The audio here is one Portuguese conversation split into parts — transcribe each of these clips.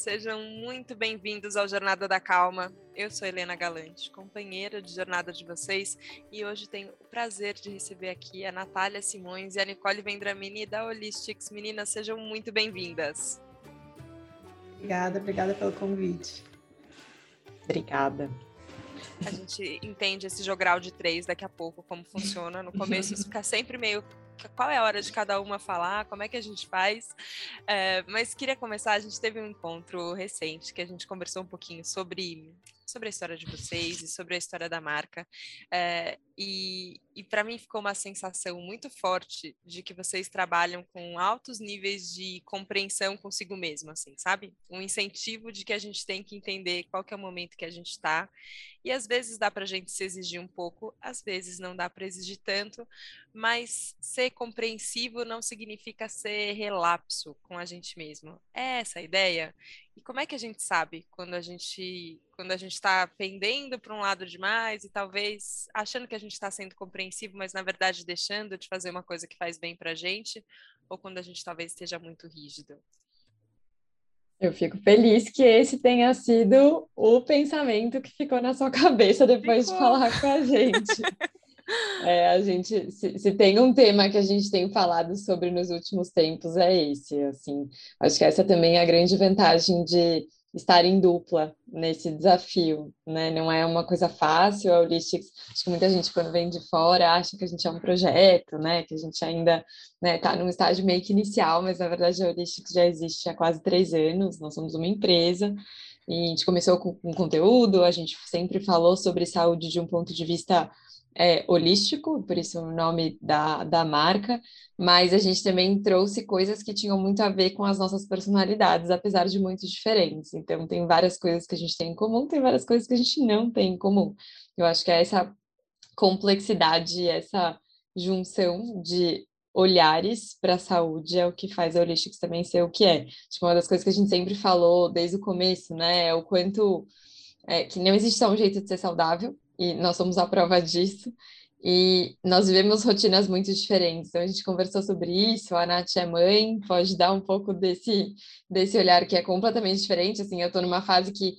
sejam muito bem-vindos ao Jornada da Calma. Eu sou Helena Galante, companheira de jornada de vocês, e hoje tenho o prazer de receber aqui a Natália Simões e a Nicole Vendramini da Holistics. Meninas, sejam muito bem-vindas. Obrigada, obrigada pelo convite. Obrigada. A gente entende esse jogral de três daqui a pouco, como funciona. No começo isso fica sempre meio qual é a hora de cada uma falar, como é que a gente faz. É, mas queria começar, a gente teve um encontro recente que a gente conversou um pouquinho sobre sobre a história de vocês e sobre a história da marca. É, e, e para mim ficou uma sensação muito forte de que vocês trabalham com altos níveis de compreensão consigo mesmo, assim, sabe? Um incentivo de que a gente tem que entender qual que é o momento que a gente está. E às vezes dá para a gente se exigir um pouco, às vezes não dá para exigir tanto, mas ser compreensivo não significa ser relapso com a gente mesmo. É essa a ideia? E como é que a gente sabe quando a gente quando a gente está pendendo para um lado demais e talvez achando que a gente está sendo compreensivo, mas na verdade deixando de fazer uma coisa que faz bem para a gente, ou quando a gente talvez esteja muito rígido? Eu fico feliz que esse tenha sido o pensamento que ficou na sua cabeça depois ficou. de falar com a gente. É, a gente, se, se, tem um tema que a gente tem falado sobre nos últimos tempos, é esse, assim. Acho que essa também é a grande vantagem de estar em dupla nesse desafio, né? Não é uma coisa fácil, a Holistics, acho que muita gente quando vem de fora acha que a gente é um projeto, né? Que a gente ainda está né, num estágio meio que inicial, mas na verdade a Holistics já existe há quase três anos, nós somos uma empresa, e a gente começou com, com conteúdo, a gente sempre falou sobre saúde de um ponto de vista é, holístico, por isso o nome da, da marca, mas a gente também trouxe coisas que tinham muito a ver com as nossas personalidades, apesar de muito diferentes. Então, tem várias coisas que a gente tem em comum, tem várias coisas que a gente não tem em comum. Eu acho que é essa complexidade, essa junção de olhares para a saúde é o que faz a Holistics também ser o que é. Tipo, uma das coisas que a gente sempre falou desde o começo, né, é o quanto é, que não existe só um jeito de ser saudável, e nós somos a prova disso. E nós vivemos rotinas muito diferentes. Então, a gente conversou sobre isso. A Nath é mãe, pode dar um pouco desse, desse olhar que é completamente diferente. Assim, eu estou numa fase que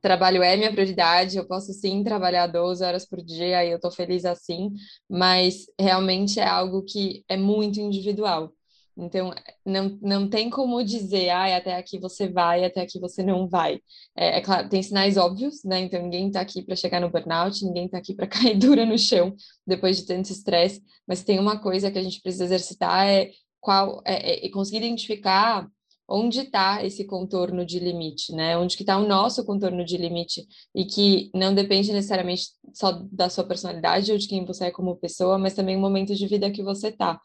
trabalho é minha prioridade, eu posso sim trabalhar 12 horas por dia e eu estou feliz assim, mas realmente é algo que é muito individual. Então, não, não tem como dizer, ah, até aqui você vai, até aqui você não vai. É, é claro, tem sinais óbvios, né? Então, ninguém está aqui para chegar no burnout, ninguém está aqui para cair dura no chão depois de tanto estresse, mas tem uma coisa que a gente precisa exercitar, é, qual, é, é conseguir identificar onde está esse contorno de limite, né? Onde que está o nosso contorno de limite e que não depende necessariamente só da sua personalidade ou de quem você é como pessoa, mas também o momento de vida que você está.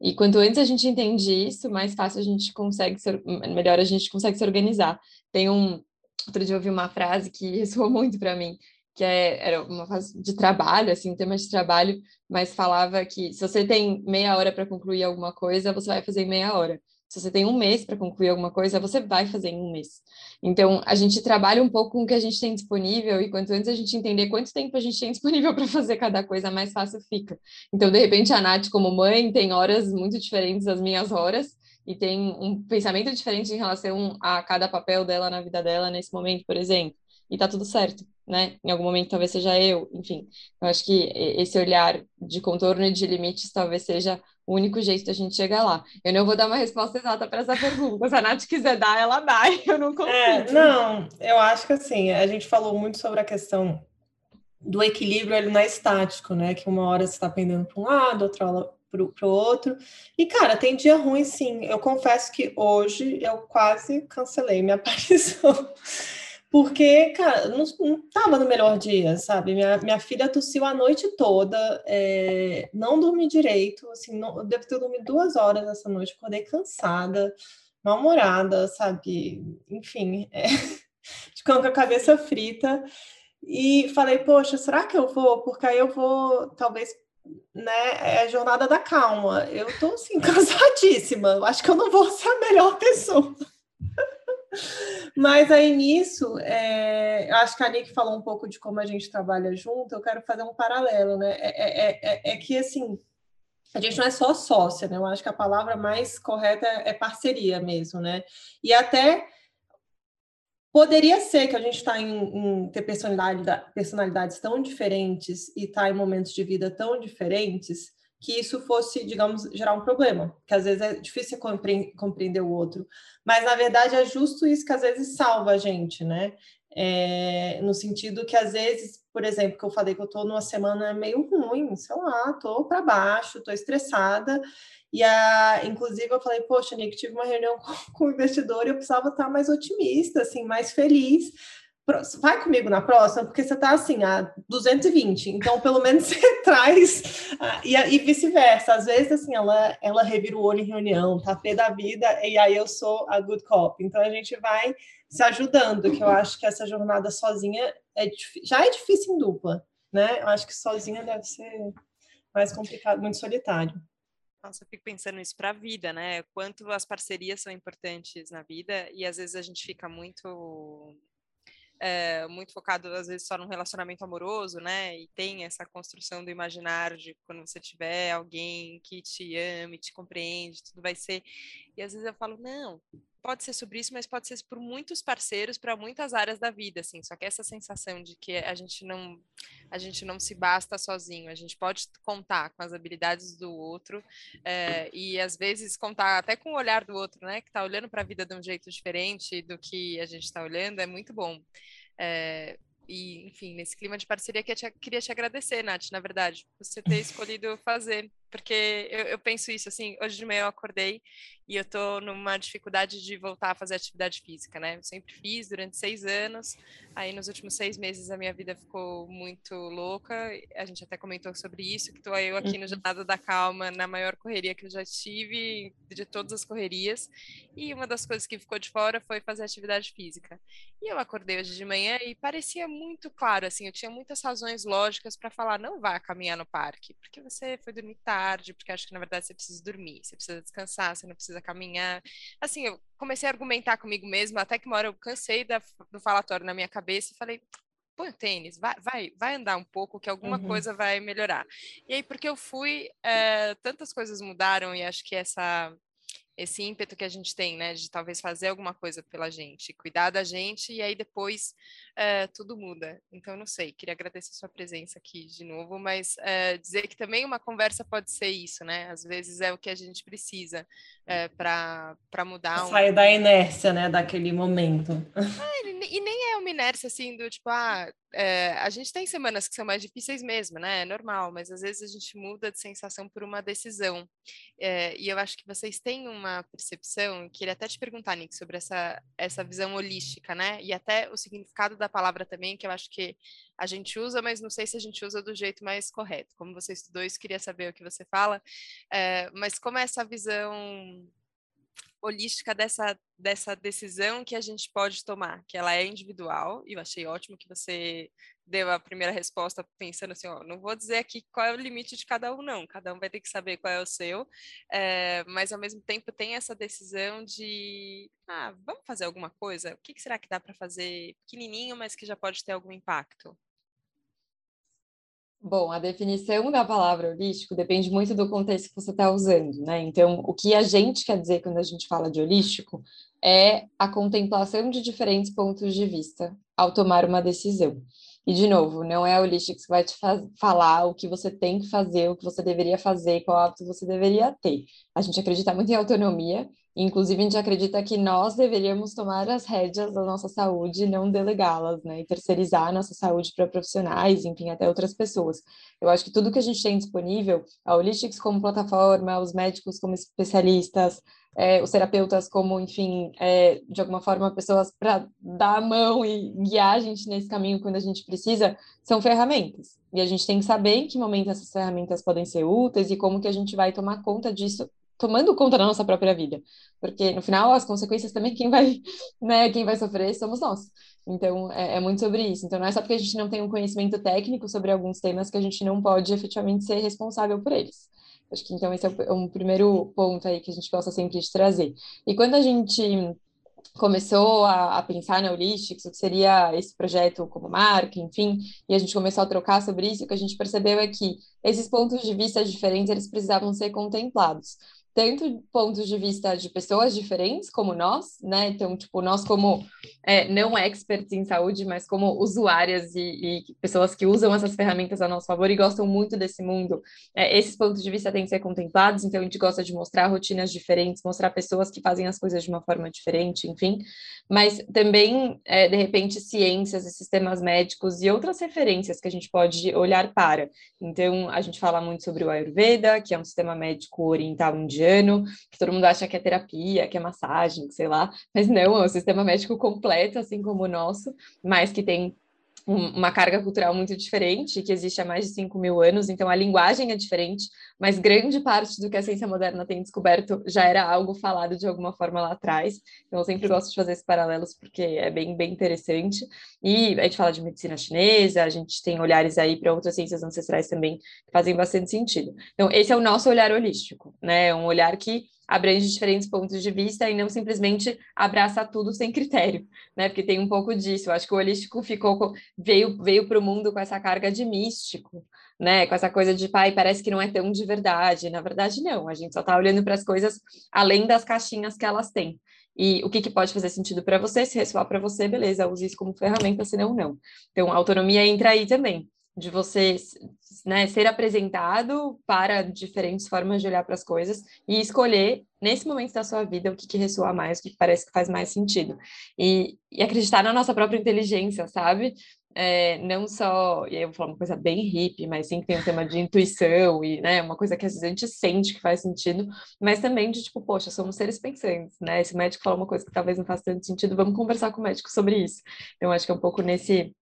E quanto antes a gente entende isso, mais fácil a gente consegue ser, melhor a gente consegue se organizar. Tem um outro dia eu ouvi uma frase que ressoou muito para mim, que é, era uma fase de trabalho, assim, tema de trabalho, mas falava que se você tem meia hora para concluir alguma coisa, você vai fazer meia hora. Se você tem um mês para concluir alguma coisa, você vai fazer em um mês. Então, a gente trabalha um pouco com o que a gente tem disponível, e quanto antes a gente entender quanto tempo a gente tem disponível para fazer cada coisa, mais fácil fica. Então, de repente, a Nath, como mãe, tem horas muito diferentes das minhas horas, e tem um pensamento diferente em relação a cada papel dela na vida dela nesse momento, por exemplo. E tá tudo certo, né? Em algum momento talvez seja eu, enfim. Eu acho que esse olhar de contorno e de limites talvez seja o único jeito da gente chegar lá. Eu não vou dar uma resposta exata para essa pergunta. Se a Nath quiser dar, ela dá. Eu não consigo. É, não, eu acho que assim, a gente falou muito sobre a questão do equilíbrio, ele não é estático, né? Que uma hora você está pendendo para um lado, outra hora para o outro. E, cara, tem dia ruim, sim. Eu confesso que hoje eu quase cancelei minha aparição. Porque, cara, não, não tava no melhor dia, sabe? Minha, minha filha tossiu a noite toda, é, não dormi direito, assim, não, eu devo ter dormido duas horas essa noite, acordei cansada, mal-humorada, sabe? Enfim, é, com a cabeça frita. E falei, poxa, será que eu vou? Porque aí eu vou, talvez, né? É a jornada da calma. Eu tô, assim, cansadíssima. Acho que eu não vou ser a melhor pessoa. Mas aí nisso, é, acho que a Nick falou um pouco de como a gente trabalha junto, eu quero fazer um paralelo, né? É, é, é, é que assim, a gente não é só sócia, né? Eu acho que a palavra mais correta é parceria mesmo, né? E até Poderia ser que a gente está em, em, ter personalidade, personalidades tão diferentes e está em momentos de vida tão diferentes que isso fosse, digamos, gerar um problema, que às vezes é difícil compreender o outro, mas na verdade é justo isso que às vezes salva a gente, né? É, no sentido que às vezes, por exemplo, que eu falei que eu estou numa semana meio ruim, sei lá, estou para baixo, estou estressada, e a, inclusive eu falei, poxa, Nick, tive uma reunião com, com o investidor e eu precisava estar mais otimista, assim, mais feliz. Vai comigo na próxima, porque você está assim, a 220, então pelo menos você traz, e, e vice-versa. Às vezes, assim, ela, ela revira o olho em reunião, tá pé da vida, e aí eu sou a good cop. Então a gente vai se ajudando, que eu acho que essa jornada sozinha é, já é difícil em dupla, né? Eu acho que sozinha deve ser mais complicado, muito solitário. Nossa, eu fico pensando isso para a vida, né? Quanto as parcerias são importantes na vida e às vezes a gente fica muito é, muito focado às vezes só num relacionamento amoroso, né? E tem essa construção do imaginário de quando você tiver alguém que te ame, te compreende, tudo vai ser. E às vezes eu falo, não, pode ser sobre isso, mas pode ser por muitos parceiros para muitas áreas da vida, assim. Só que essa sensação de que a gente não a gente não se basta sozinho, a gente pode contar com as habilidades do outro é, e às vezes contar até com o olhar do outro, né? Que está olhando para a vida de um jeito diferente do que a gente está olhando, é muito bom. É, e, enfim, nesse clima de parceria que eu te, queria te agradecer, Nath, na verdade, por você ter escolhido fazer porque eu, eu, penso isso assim, hoje de manhã eu acordei e eu tô numa dificuldade de voltar a fazer atividade física, né? Eu sempre fiz durante seis anos, aí nos últimos seis meses a minha vida ficou muito louca, a gente até comentou sobre isso, que tô eu aqui no uhum. Jornada da Calma, na maior correria que eu já tive, de todas as correrias, e uma das coisas que ficou de fora foi fazer atividade física. E eu acordei hoje de manhã e parecia muito claro, assim, eu tinha muitas razões lógicas para falar, não vá caminhar no parque, porque você foi dormir tarde, tarde, porque acho que na verdade você precisa dormir, você precisa descansar, você não precisa caminhar. Assim, eu comecei a argumentar comigo mesma, até que uma hora eu cansei da, do falatório na minha cabeça e falei, põe o tênis, vai, vai, vai andar um pouco, que alguma uhum. coisa vai melhorar. E aí, porque eu fui, é, tantas coisas mudaram e acho que essa esse ímpeto que a gente tem, né, de talvez fazer alguma coisa pela gente, cuidar da gente e aí depois é, tudo muda. Então, não sei, queria agradecer a sua presença aqui de novo, mas é, dizer que também uma conversa pode ser isso, né? Às vezes é o que a gente precisa é, para mudar. Um... Sair da inércia, né, daquele momento. É, e nem uma inércia assim do tipo, ah, é, a gente tem semanas que são mais difíceis mesmo, né? É normal, mas às vezes a gente muda de sensação por uma decisão. É, e eu acho que vocês têm uma percepção, queria até te perguntar, Nick, sobre essa, essa visão holística, né? E até o significado da palavra também, que eu acho que a gente usa, mas não sei se a gente usa do jeito mais correto. Como você estudou isso, queria saber o que você fala. É, mas como é essa visão holística dessa, dessa decisão que a gente pode tomar, que ela é individual, e eu achei ótimo que você deu a primeira resposta pensando assim, ó, não vou dizer aqui qual é o limite de cada um, não, cada um vai ter que saber qual é o seu, é, mas ao mesmo tempo tem essa decisão de, ah, vamos fazer alguma coisa? O que, que será que dá para fazer pequenininho, mas que já pode ter algum impacto? Bom, a definição da palavra holístico depende muito do contexto que você está usando, né? Então, o que a gente quer dizer quando a gente fala de holístico é a contemplação de diferentes pontos de vista ao tomar uma decisão. E, de novo, não é a holística que vai te falar o que você tem que fazer, o que você deveria fazer, qual hábito você deveria ter. A gente acredita muito em autonomia Inclusive, a gente acredita que nós deveríamos tomar as rédeas da nossa saúde e não delegá-las, né? E terceirizar a nossa saúde para profissionais, enfim, até outras pessoas. Eu acho que tudo que a gente tem disponível, a Holistics como plataforma, os médicos como especialistas, é, os terapeutas como, enfim, é, de alguma forma, pessoas para dar a mão e guiar a gente nesse caminho quando a gente precisa, são ferramentas. E a gente tem que saber em que momento essas ferramentas podem ser úteis e como que a gente vai tomar conta disso tomando conta da nossa própria vida, porque no final as consequências também quem vai, né, quem vai sofrer somos nós. Então é, é, muito sobre isso. Então não é só porque a gente não tem um conhecimento técnico sobre alguns temas que a gente não pode efetivamente ser responsável por eles. Acho que então esse é um primeiro ponto aí que a gente gosta sempre de trazer. E quando a gente começou a, a, pensar na Holistics, o que seria esse projeto como marca, enfim, e a gente começou a trocar sobre isso, o que a gente percebeu é que esses pontos de vista diferentes, eles precisavam ser contemplados. Tanto pontos de vista de pessoas diferentes como nós, né? Então, tipo, nós como é, não experts em saúde, mas como usuárias e, e, pessoas que usam essas ferramentas a nosso favor e gostam muito desse mundo, é, esses pontos de vista têm que ser contemplados. Então, a gente gosta de mostrar rotinas diferentes, mostrar pessoas que fazem as coisas de uma forma diferente, enfim. Mas também, é, de repente, ciências e sistemas médicos e outras referências que a gente pode olhar para. Então, a gente fala muito sobre o Ayurveda, que é um sistema médico oriental indiano, que todo mundo acha que é terapia, que é massagem, sei lá, mas não, é um sistema médico completo, assim como o nosso, mas que tem uma carga cultural muito diferente, que existe há mais de 5 mil anos, então a linguagem é diferente, mas grande parte do que a ciência moderna tem descoberto já era algo falado de alguma forma lá atrás. Então eu sempre gosto de fazer esses paralelos porque é bem, bem interessante. E a gente fala de medicina chinesa, a gente tem olhares aí para outras ciências ancestrais também que fazem bastante sentido. Então esse é o nosso olhar holístico, né? Um olhar que abrange diferentes pontos de vista e não simplesmente abraça tudo sem critério, né? Porque tem um pouco disso. Eu acho que o holístico ficou veio veio para o mundo com essa carga de místico, né? Com essa coisa de pai, parece que não é tão de verdade. Na verdade, não. A gente só está olhando para as coisas além das caixinhas que elas têm. E o que, que pode fazer sentido para você, se ressoar para você, beleza, use isso como ferramenta, senão não. Então, a autonomia entra aí também de você né, ser apresentado para diferentes formas de olhar para as coisas e escolher, nesse momento da sua vida, o que, que ressoa mais, o que, parece que faz mais sentido. E, e acreditar na nossa própria inteligência, sabe? É, não só, e aí eu vou falar uma coisa bem hippie, mas sim que tem um tema de intuição e, né, uma coisa que às vezes a gente sente que faz sentido, mas também de tipo, poxa, somos seres pensantes, né? Esse médico fala uma coisa que talvez não faça tanto sentido, vamos conversar com o médico sobre isso. Então, acho que é um pouco nesse,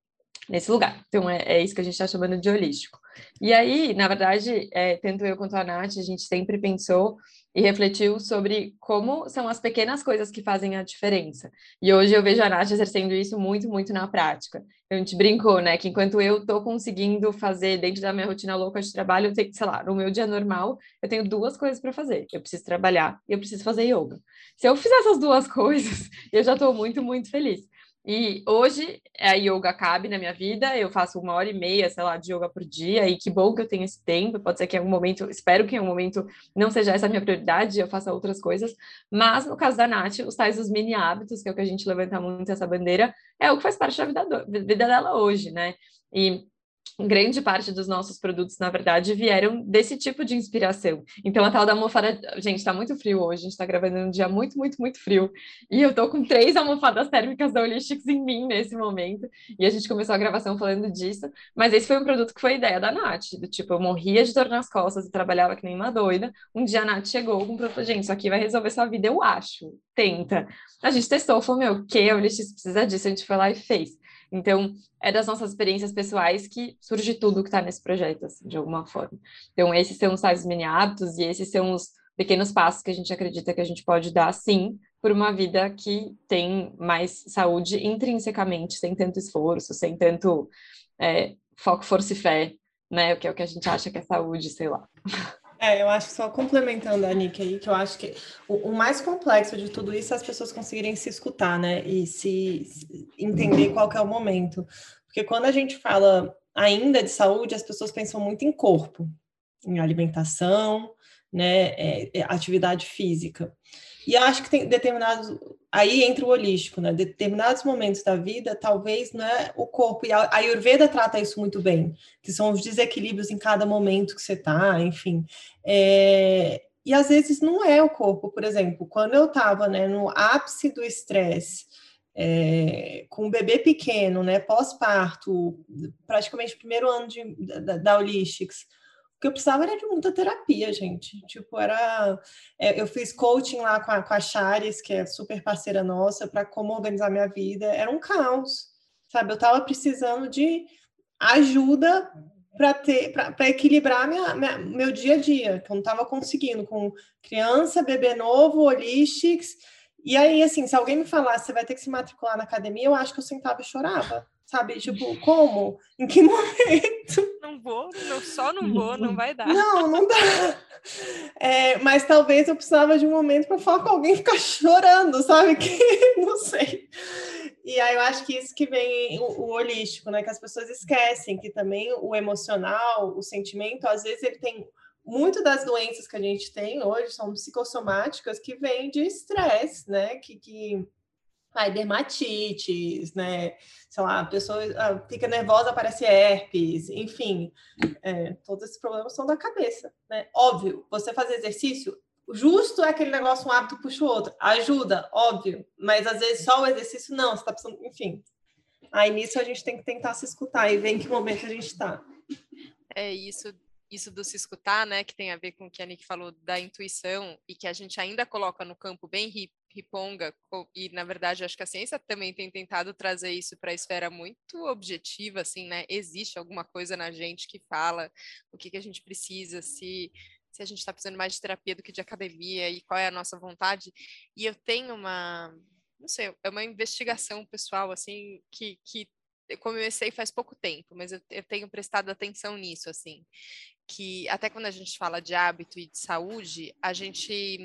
nesse lugar. Então, é, é isso que a gente está chamando de holístico. E aí, na verdade, é, tanto eu quanto a Nath, a gente sempre pensou e refletiu sobre como são as pequenas coisas que fazem a diferença. E hoje eu vejo a Nath exercendo isso muito, muito na prática. A gente brincou, né, que enquanto eu estou conseguindo fazer dentro da minha rotina louca de trabalho, eu tenho, sei lá, no meu dia normal, eu tenho duas coisas para fazer. Eu preciso trabalhar e eu preciso fazer yoga. Se eu fizer essas duas coisas, eu já estou muito, muito feliz. E hoje a yoga cabe na minha vida, eu faço uma hora e meia, sei lá, de yoga por dia, e que bom que eu tenho esse tempo. Pode ser que em algum momento, espero que em algum momento não seja essa a minha prioridade, eu faça outras coisas. Mas no caso da Nath, os tais os mini hábitos, que é o que a gente levanta muito essa bandeira, é o que faz parte da vida, vida dela hoje, né? E grande parte dos nossos produtos, na verdade, vieram desse tipo de inspiração. Então, a tal da almofada, gente, tá muito frio hoje, a gente tá gravando num dia muito, muito, muito frio, e eu tô com três almofadas térmicas da Holistics em mim nesse momento, e a gente começou a gravação falando disso, mas esse foi um produto que foi ideia da Nath, do tipo, eu morria de dor nas costas e trabalhava que nem uma doida, um dia a Nath chegou com um produto, gente, isso aqui vai resolver sua vida, eu acho, tenta. A gente testou, falou, meu, o que a Holistics precisa disso? A gente foi lá e fez. Então, é das nossas experiências pessoais que surge tudo que está nesse projeto, assim, de alguma forma. Então, esses são os tais mini hábitos e esses são os pequenos passos que a gente acredita que a gente pode dar, sim, por uma vida que tem mais saúde intrinsecamente, sem tanto esforço, sem tanto é, foco, força e fé, né? Que é o que a gente acha que é saúde, sei lá. É, eu acho que só complementando a Nick aí, que eu acho que o, o, mais complexo de tudo isso é as pessoas conseguirem se escutar, né? E se, se entender qual é o momento. Porque quando a gente fala ainda de saúde, as pessoas pensam muito em corpo, em alimentação, né? É, é, atividade física. E acho que tem determinados. Aí entra o holístico, né? Determinados momentos da vida, talvez né, o corpo. E a Ayurveda trata isso muito bem, que são os desequilíbrios em cada momento que você está, enfim. É, e às vezes não é o corpo, por exemplo, quando eu estava né, no ápice do estresse, é, com um bebê pequeno, né, pós-parto, praticamente primeiro ano de, da, da Holistics, que eu precisava era de muita terapia, gente. Tipo, era. É, eu fiz coaching lá com a, com a Chares, que é super parceira nossa, para como organizar minha vida. Era um caos, sabe? Eu estava precisando de ajuda para ter para equilibrar minha, minha, meu dia a dia, que eu não estava conseguindo com criança, bebê novo, holistics. E aí, assim, se alguém me falasse, você vai ter que se matricular na academia, eu acho que eu sentava e chorava sabe? Tipo, como? Em que momento? Não vou, não, só não vou, não vai dar. Não, não dá. É, mas talvez eu precisava de um momento para falar com alguém e ficar chorando, sabe? Que não sei. E aí eu acho que isso que vem o, o, holístico, né? Que as pessoas esquecem que também o emocional, o sentimento, às vezes ele tem muito das doenças que a gente tem hoje são psicossomáticas que vêm de estresse, né? Que, que ai, dermatites, né? Sei lá, a pessoa ah, fica nervosa, aparece herpes, enfim, é, todos esses problemas são da cabeça, né? Óbvio, você fazer exercício, justo é aquele negócio, um hábito puxa o outro, ajuda, óbvio, mas às vezes só o exercício não, você tá precisando, enfim. Aí nisso a gente tem que tentar se escutar e ver em que momento a gente está. É isso, isso do se escutar, né, que tem a ver com o que a Nick falou da intuição e que a gente ainda coloca no campo bem riponga, e na verdade acho que a ciência também tem tentado trazer isso para a esfera muito objetiva, assim, né? Existe alguma coisa na gente que fala o que, que a gente precisa, se, se a gente está precisando mais de terapia do que de academia e qual é a nossa vontade. E eu tenho uma, não sei, é uma investigação pessoal, assim, que, que eu comecei faz pouco tempo, mas eu, eu tenho prestado atenção nisso, assim, que até quando a gente fala de hábito e de saúde, a gente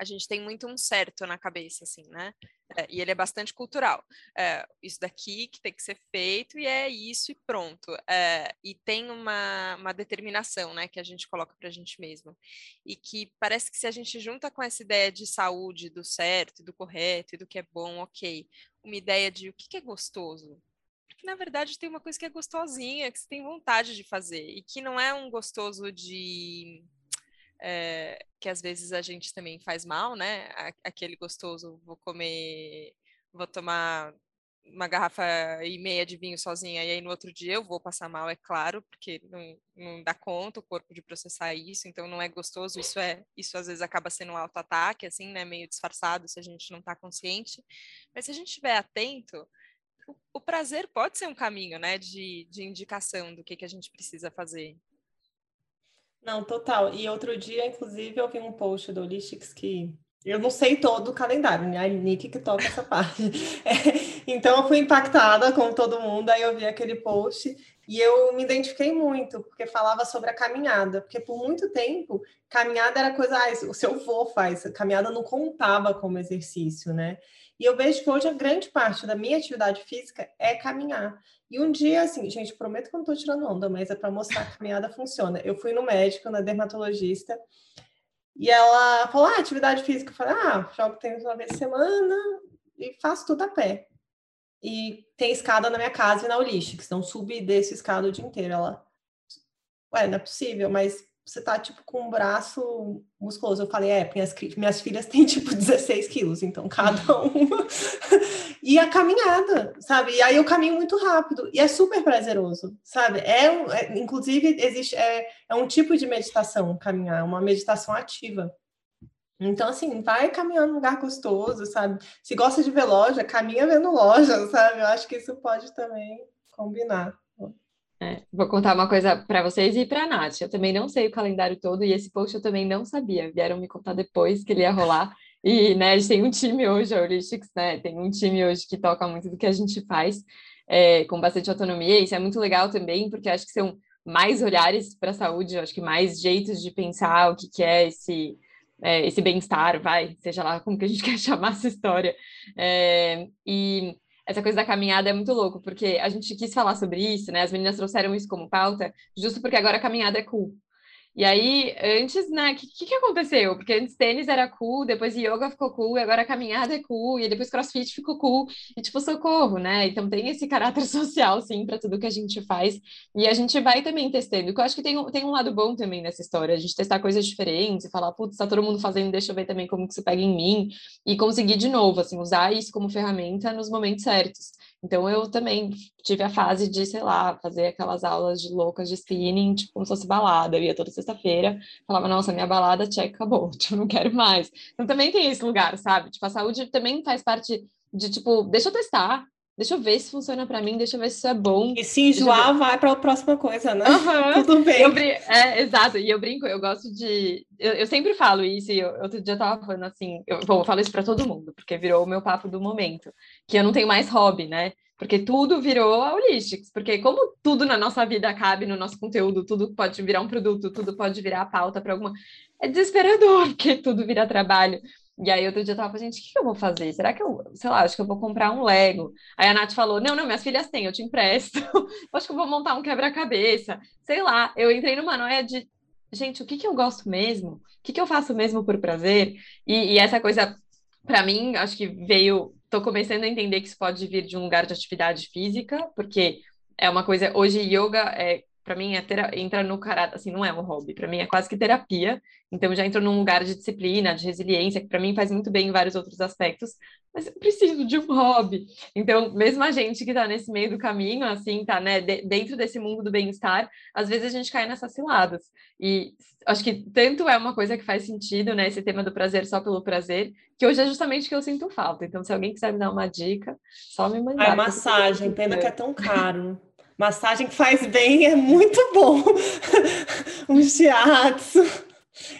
a gente tem muito um certo na cabeça, assim, né? É, e ele é bastante cultural. É, isso daqui que tem que ser feito e é isso e pronto. É, e tem uma, uma determinação, né, que a gente coloca para a gente mesmo. E que parece que se a gente junta com essa ideia de saúde, do certo, do correto e do que é bom, ok, uma ideia de o que, que é gostoso, porque na verdade tem uma coisa que é gostosinha, que você tem vontade de fazer, e que não é um gostoso de é, que às vezes a gente também faz mal, né? Aquele gostoso, vou comer, vou tomar uma garrafa e meia de vinho sozinha, e aí no outro dia eu vou passar mal, é claro, porque não, não dá conta o corpo de processar isso, então não é gostoso, isso é, isso às vezes acaba sendo um auto-ataque, assim, né, meio disfarçado se a gente não está consciente, mas se a gente estiver atento, o, o, prazer pode ser um caminho, né, de, de indicação do que, que a gente precisa fazer. Não, total. E outro dia, inclusive, eu vi um post do Holistics que eu não sei todo o calendário, né? A Nick que toca essa parte. É, então, eu fui impactada com todo mundo, aí eu vi aquele post e eu me identifiquei muito, porque falava sobre a caminhada, porque por muito tempo, caminhada era coisa, ah, o seu avô faz, caminhada não contava como exercício, né? E eu vejo que hoje a grande parte da minha atividade física é caminhar. E um dia, assim, gente, prometo que eu não estou tirando onda, mas é para mostrar que a caminhada funciona. Eu fui no médico, na dermatologista, e ela falou: ah, atividade física. Eu falei: ah, jogo tênis uma vez por semana e faço tudo a pé. E tem escada na minha casa e na Holistics, então subi e desço escada o dia inteiro. Ela, ué, não é possível, mas você tá, tipo, com um braço musculoso. Eu falei, é, minhas, minhas filhas têm, tipo, 16 quilos, então cada uma. e a caminhada, sabe? E aí eu caminho muito rápido. E é super prazeroso, sabe? É, é inclusive, existe, é, é um tipo de meditação, caminhar, uma meditação ativa. Então, assim, vai caminhando num lugar gostoso, sabe? Se gosta de ver loja, caminha vendo loja, sabe? Eu acho que isso pode também combinar. É, vou contar uma coisa para vocês e para a Nath. Eu também não sei o calendário todo e esse post eu também não sabia. Vieram me contar depois que ele ia rolar. E, né, a gente tem um time hoje, a Holistics, né? Tem um time hoje que toca muito do que a gente faz, é, com bastante autonomia. Isso é muito legal também, porque acho que são mais olhares para a saúde, acho que mais jeitos de pensar o que, que é esse, é, esse bem-estar, vai, seja lá como que a gente quer chamar essa história. É, e essa coisa da caminhada é muito louco, porque a gente quis falar sobre isso, né? As meninas trouxeram isso como pauta, justo porque agora a caminhada é cool. E aí, antes, né, o que, que aconteceu? Porque antes tênis era cool, depois yoga ficou cool, e agora caminhada é cool, e depois crossfit ficou cool, e tipo, socorro, né? Então tem esse caráter social, sim, para tudo que a gente faz, e a gente vai também testando, que eu acho que tem, tem um lado bom também nessa história, a gente testar coisas diferentes, e falar, putz, tá todo mundo fazendo, deixa eu ver também como que isso pega em mim, e conseguir de novo, assim, usar isso como ferramenta nos momentos certos. Então eu também tive a fase de, sei lá, fazer aquelas aulas de loucas de spinning, tipo, como se fosse balada. Eu ia toda sexta-feira, falava, nossa, minha balada, check, acabou, tipo, não quero mais. Então também tem esse lugar, sabe? Tipo, a saúde também faz parte de, tipo, deixa eu testar, deixa eu ver se funciona para mim, deixa eu ver se isso é bom. E se enjoar, vai para a próxima coisa, né? Uhum. Tudo bem. Brin... É, exato, e eu brinco, eu gosto de. Eu, eu sempre falo isso, e eu, outro dia eu tava falando assim, eu, bom, eu falo isso para todo mundo, porque virou o meu papo do momento, que eu não tenho mais hobby, né? Porque tudo virou a Holistics, porque como tudo na nossa vida cabe no nosso conteúdo, tudo pode virar um produto, tudo pode virar pauta para alguma. É desesperador, porque tudo vira trabalho. E aí, outro dia eu tava falando, gente, o que, eu vou fazer? Será que eu, sei lá, acho que eu vou comprar um Lego. Aí a Nath falou, não, não, minhas filhas têm, eu te empresto. acho que eu vou montar um quebra-cabeça. Sei lá, eu entrei numa noia de gente, o que, que eu gosto mesmo? O que, que eu faço mesmo por prazer? E, e essa coisa, para mim, acho que veio. Estou começando a entender que isso pode vir de um lugar de atividade física, porque é uma coisa. Hoje, yoga é para mim é entra no caráter, assim, não é um hobby, para mim é quase que terapia. Então já entro num lugar de disciplina, de resiliência, que para mim faz muito bem em vários outros aspectos, mas eu preciso de um hobby. Então, mesmo a gente que está nesse meio do caminho, assim, tá, né, de, dentro desse mundo do bem-estar, às vezes a gente cai nessas ciladas. E acho que tanto é uma coisa que faz sentido, né, esse tema do prazer só pelo prazer, que hoje é justamente que eu sinto falta. Então, se alguém quiser me dar uma dica, só me mandar. A massagem, pena que é tão caro. Massagem que faz bem é muito bom. um shiatsu.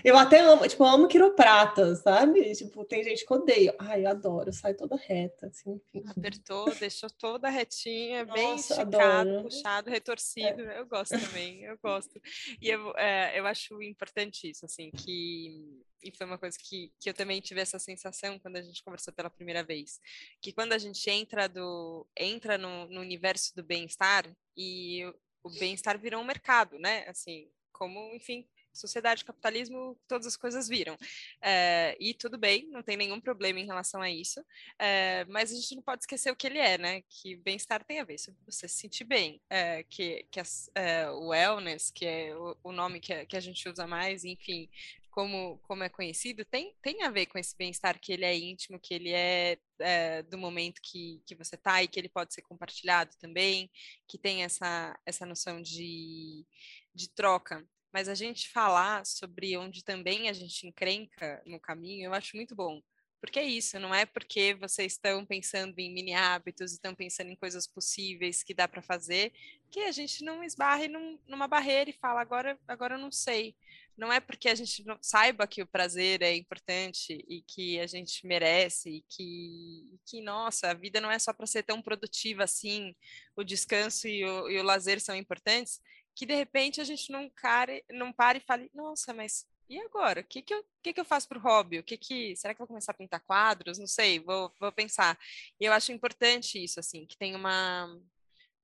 Eu até amo, tipo, amo quiroprata, sabe? Tipo, tem gente que odeia. Ai, eu adoro, sai toda reta, assim. Apertou, deixou toda retinha, Nossa, bem esticado, adoro. puxado, retorcido. É. Eu gosto também, eu gosto. E eu, é, eu acho importante isso, assim, que e foi uma coisa que, que eu também tive essa sensação quando a gente conversou pela primeira vez, que quando a gente entra do entra no, no universo do bem-estar e o bem-estar virou um mercado, né? Assim, como, enfim, sociedade, capitalismo, todas as coisas viram. É, e tudo bem, não tem nenhum problema em relação a isso, é, mas a gente não pode esquecer o que ele é, né? Que bem-estar tem a ver você se sentir bem, é, que, que as, o wellness, que é o, o nome que a, que a gente usa mais, enfim, como, como é conhecido, tem, tem a ver com esse bem-estar que ele é íntimo, que ele é, é, do momento que, que você está e que ele pode ser compartilhado também, que tem essa, essa noção de, de troca. Mas a gente falar sobre onde também a gente encrenca no caminho, eu acho muito bom. Porque é isso, não é porque vocês estão pensando em mini hábitos, estão pensando em coisas possíveis que dá para fazer, que a gente não esbarre num, numa barreira e fala, agora, agora eu não sei. Não é porque a gente não, saiba que o prazer é importante e que a gente merece e que, que nossa, a vida não é só para ser tão produtiva assim, o descanso e o, e o lazer são importantes, que de repente a gente não, care, não pare e fale, nossa, mas e agora? O que, que, eu, que, que eu faço para o hobby? O que que, será que vou começar a pintar quadros? Não sei, vou, vou pensar. E eu acho importante isso, assim, que tem uma,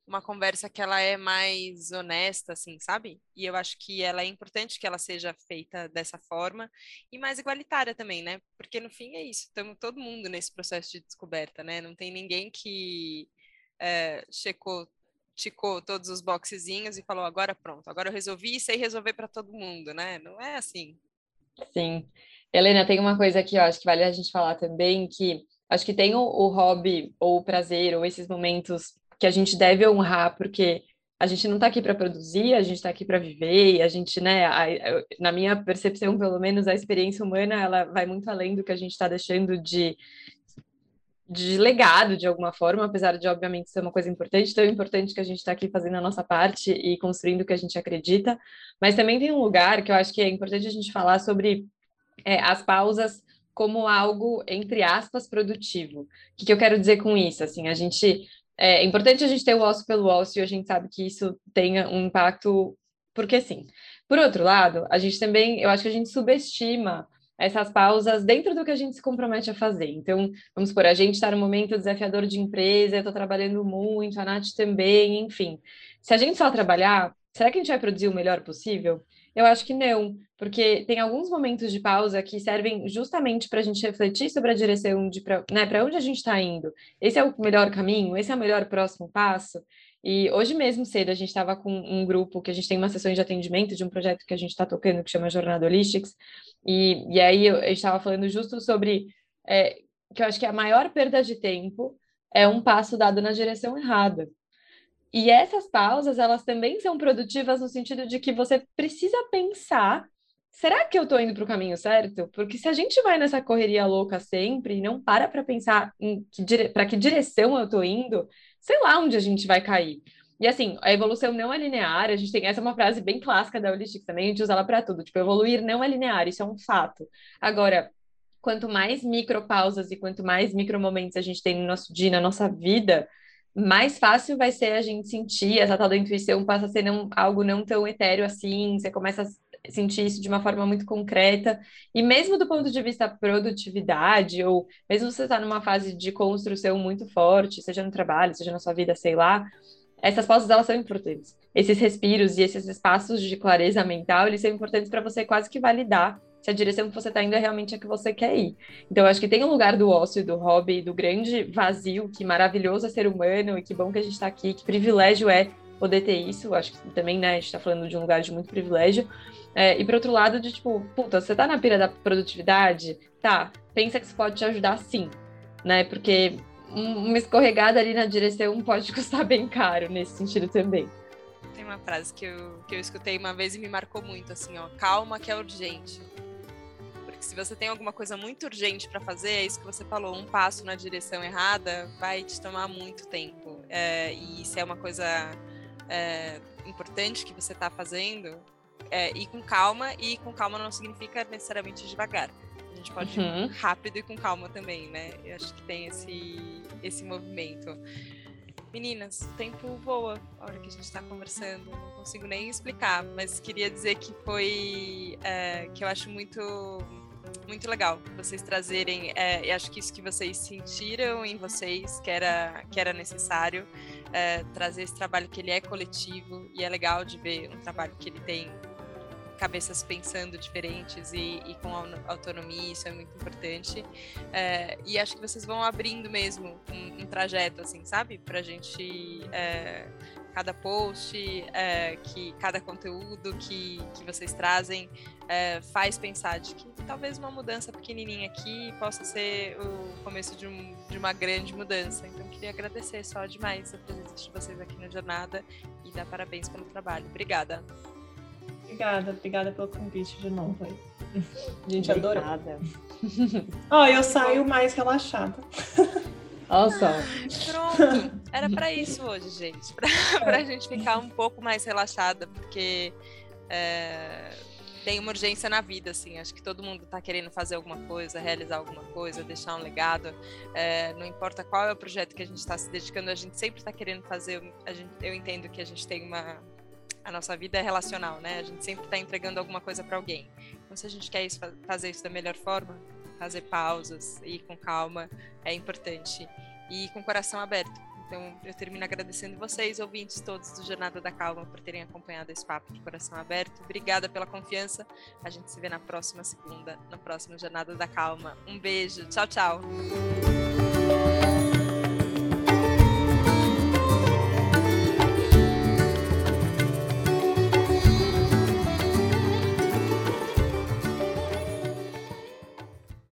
uma conversa que ela é mais honesta, assim, sabe? E eu acho que ela é importante que ela seja feita dessa forma e mais igualitária também, né? Porque no fim é isso, estamos todo mundo nesse processo de descoberta, né? Não tem ninguém que é, checou ticou todos os boxezinhos e falou agora pronto, agora eu resolvi e sei resolver para todo mundo, né? Não é assim. Sim. Helena, tem uma coisa aqui, eu acho que vale a gente falar também, que acho que tem o, o hobby ou o prazer ou esses momentos que a gente deve honrar, porque a gente não está aqui para produzir, a gente está aqui para viver, e a gente, né, a, a, na minha percepção, pelo menos, a experiência humana, ela vai muito além do que a gente está deixando de, de legado de alguma forma, apesar de, obviamente, ser uma coisa importante, tão importante que a gente está aqui fazendo a nossa parte e construindo o que a gente acredita, mas também tem um lugar que eu acho que é importante a gente falar sobre é, as pausas como algo, entre aspas, produtivo. O que, que eu quero dizer com isso? Assim, a gente... É, importante a gente ter o ócio pelo ócio a gente sabe que isso tenha um impacto, porque sim. Por outro lado, a gente também, eu acho que a gente subestima essas pausas dentro do que a gente se compromete a fazer. Então, vamos por a gente está no momento desafiador de empresa, eu estou trabalhando muito, a Nath também, enfim. Se a gente só trabalhar, será que a gente vai produzir o melhor possível? Eu acho que não, porque tem alguns momentos de pausa que servem justamente para a gente refletir sobre a direção de para né, onde a gente está indo. Esse é o melhor caminho? Esse é o melhor próximo passo? E hoje mesmo cedo a gente estava com um grupo que a gente tem uma sessão de atendimento de um projeto que a gente está tocando que chama Jornada Holistics. E, e aí eu, estava falando justo sobre é, que eu acho que a maior perda de tempo é um passo dado na direção errada. E essas pausas, elas também são produtivas no sentido de que você precisa pensar: será que eu estou indo para o caminho certo? Porque se a gente vai nessa correria louca sempre e não para para pensar para que direção eu estou indo, sei lá onde a gente vai cair. E assim, a evolução não é linear, a gente tem essa é uma frase bem clássica da Holistics também, a gente usa ela para tudo, tipo, evoluir não é linear, isso é um fato. Agora, quanto mais micropausas e quanto mais micromomentos a gente tem no nosso dia, na nossa vida, mais fácil vai ser a gente sentir essa tal da intuição passa a ser não, algo não tão etéreo assim, você começa a sentir isso de uma forma muito concreta, e mesmo do ponto de vista produtividade, ou mesmo você está numa fase de construção muito forte, seja no trabalho, seja na sua vida, sei lá, essas pausas elas são importantes. esses respiros e esses espaços de clareza mental, eles são importantes para você quase que validar se a direção que você está indo é realmente a que você quer ir. Então, acho que tem um lugar do ócio, do hobby, do grande vazio, que maravilhoso é ser humano e que bom que a gente está aqui, que privilégio é poder ter isso. Acho que também, né, a gente está falando de um lugar de muito privilégio. É, e por outro lado, de tipo, puta, você tá na pira da produtividade? Tá, pensa que isso pode te ajudar sim, né? Porque uma escorregada ali na direção pode custar bem caro nesse sentido também. Tem uma frase que eu, que eu escutei uma vez e me marcou muito, assim, ó, calma que é urgente. Se você tem alguma coisa muito urgente para fazer, é isso que você falou, um passo na direção errada vai te tomar muito tempo. É, e se é uma coisa é, importante que você está fazendo, é, ir com calma, e com calma não significa necessariamente devagar. A gente pode uhum. ir rápido e com calma também, né? Eu acho que tem esse, esse movimento. Meninas, o tempo voa a hora que a gente está conversando, não consigo nem explicar, mas queria dizer que foi é, que eu acho muito muito legal vocês trazerem, é, acho que isso que vocês sentiram em vocês que era que era necessário é, trazer esse trabalho que ele é coletivo e é legal de ver um trabalho que ele tem cabeças pensando diferentes e, e, com autonomia, isso é muito importante. É, e acho que vocês vão abrindo mesmo um, um trajeto, assim, sabe? Pra gente. Cada post, é, que cada conteúdo que, que vocês trazem é, faz pensar de que talvez uma mudança pequenininha aqui possa ser o começo de, um, de uma grande mudança. Então, queria agradecer só demais a presença de vocês aqui na jornada e dar parabéns pelo trabalho. Obrigada. Obrigada, obrigada pelo convite de novo. A gente adorou. Ó, oh, eu saio mais relaxada. Nossa. Pronto. Era para isso hoje, gente. Pra, é. pra gente ficar um pouco mais relaxada, porque é, tem uma urgência na vida, assim. Acho que todo mundo tá querendo fazer alguma coisa, realizar alguma coisa, deixar um legado. É, não importa qual é o projeto que a gente está se dedicando, a gente sempre está querendo fazer. A gente, eu entendo que a gente tem uma a nossa vida é relacional, né? A gente sempre está entregando alguma coisa para alguém. Então, se a gente quer isso, fazer isso da melhor forma, fazer pausas e ir com calma é importante. E com o coração aberto. Então, eu termino agradecendo vocês, ouvintes todos do Jornada da Calma, por terem acompanhado esse papo de coração aberto. Obrigada pela confiança. A gente se vê na próxima segunda, na próxima Jornada da Calma. Um beijo. Tchau, tchau.